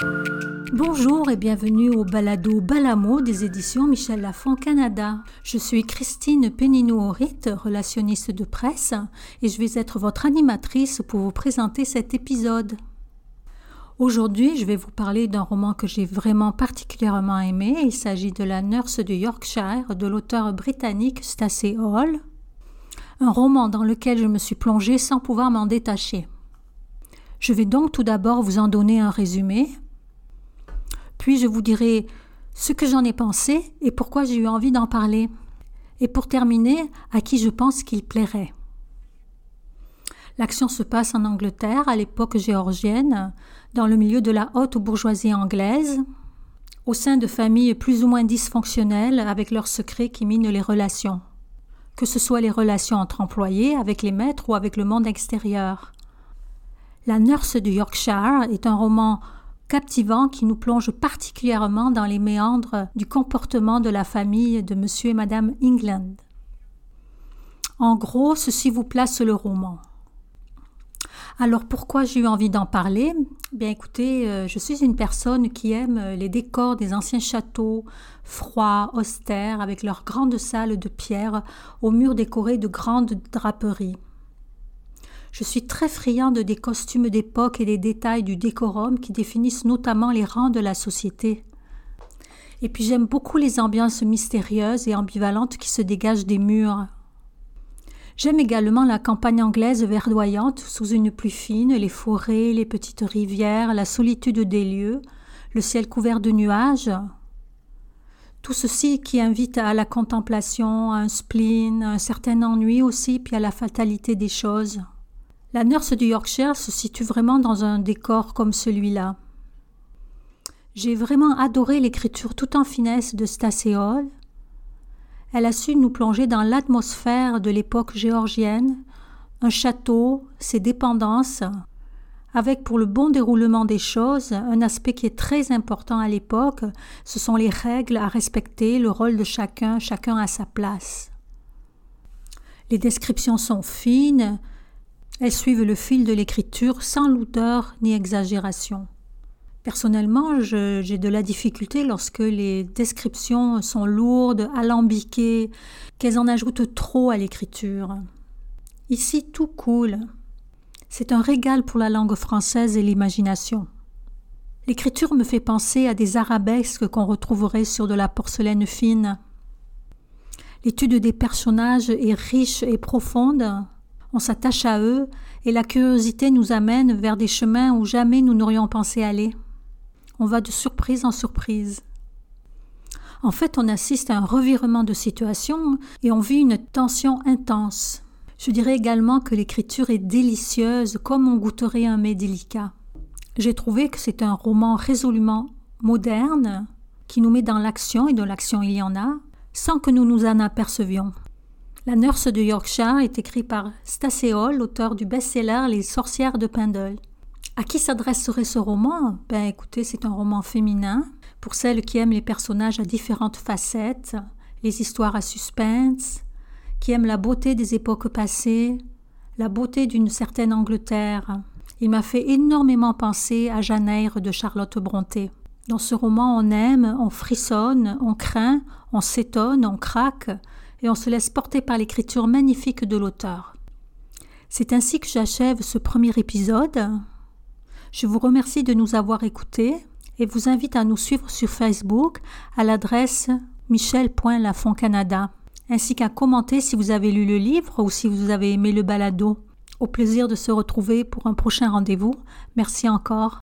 Bonjour et bienvenue au balado Balamo des éditions Michel Lafon Canada. Je suis Christine Péninou-Horit, relationniste de presse, et je vais être votre animatrice pour vous présenter cet épisode. Aujourd'hui, je vais vous parler d'un roman que j'ai vraiment particulièrement aimé. Il s'agit de La Nurse de Yorkshire de l'auteur britannique Stacey Hall. Un roman dans lequel je me suis plongée sans pouvoir m'en détacher. Je vais donc tout d'abord vous en donner un résumé, puis je vous dirai ce que j'en ai pensé et pourquoi j'ai eu envie d'en parler. Et pour terminer, à qui je pense qu'il plairait. L'action se passe en Angleterre, à l'époque géorgienne, dans le milieu de la haute bourgeoisie anglaise, au sein de familles plus ou moins dysfonctionnelles avec leurs secrets qui minent les relations, que ce soit les relations entre employés, avec les maîtres ou avec le monde extérieur. La Nurse du Yorkshire est un roman captivant qui nous plonge particulièrement dans les méandres du comportement de la famille de monsieur et madame England. En gros, ceci vous place le roman. Alors pourquoi j'ai eu envie d'en parler? Bien écoutez, euh, je suis une personne qui aime les décors des anciens châteaux, froids, austères, avec leurs grandes salles de pierre aux murs décorés de grandes draperies. Je suis très friande des costumes d'époque et des détails du décorum qui définissent notamment les rangs de la société. Et puis j'aime beaucoup les ambiances mystérieuses et ambivalentes qui se dégagent des murs. J'aime également la campagne anglaise verdoyante sous une pluie fine, les forêts, les petites rivières, la solitude des lieux, le ciel couvert de nuages. Tout ceci qui invite à la contemplation, à un spleen, à un certain ennui aussi, puis à la fatalité des choses. La nurse du Yorkshire se situe vraiment dans un décor comme celui-là. J'ai vraiment adoré l'écriture tout en finesse de Stacey. Elle a su nous plonger dans l'atmosphère de l'époque géorgienne, un château, ses dépendances, avec pour le bon déroulement des choses un aspect qui est très important à l'époque, ce sont les règles à respecter, le rôle de chacun, chacun à sa place. Les descriptions sont fines, elles suivent le fil de l'écriture sans lourdeur ni exagération. Personnellement, j'ai de la difficulté lorsque les descriptions sont lourdes, alambiquées, qu'elles en ajoutent trop à l'écriture. Ici, tout coule. C'est un régal pour la langue française et l'imagination. L'écriture me fait penser à des arabesques qu'on retrouverait sur de la porcelaine fine. L'étude des personnages est riche et profonde, on s'attache à eux, et la curiosité nous amène vers des chemins où jamais nous n'aurions pensé aller. On va de surprise en surprise. En fait, on assiste à un revirement de situation et on vit une tension intense. Je dirais également que l'écriture est délicieuse comme on goûterait un mets délicat. J'ai trouvé que c'est un roman résolument moderne qui nous met dans l'action, et de l'action il y en a, sans que nous nous en apercevions. La Nurse de Yorkshire est écrit par Stacey Hall, l'auteur du best-seller Les sorcières de Pendle. À qui s'adresserait ce roman? Ben écoutez, c'est un roman féminin pour celles qui aiment les personnages à différentes facettes, les histoires à suspense, qui aiment la beauté des époques passées, la beauté d'une certaine Angleterre. Il m'a fait énormément penser à Jeanne Eyre de Charlotte Brontë. Dans ce roman, on aime, on frissonne, on craint, on s'étonne, on craque, et on se laisse porter par l'écriture magnifique de l'auteur. C'est ainsi que j'achève ce premier épisode. Je vous remercie de nous avoir écoutés et vous invite à nous suivre sur Facebook à l'adresse michel.lafoncanada, ainsi qu'à commenter si vous avez lu le livre ou si vous avez aimé le balado. Au plaisir de se retrouver pour un prochain rendez-vous. Merci encore.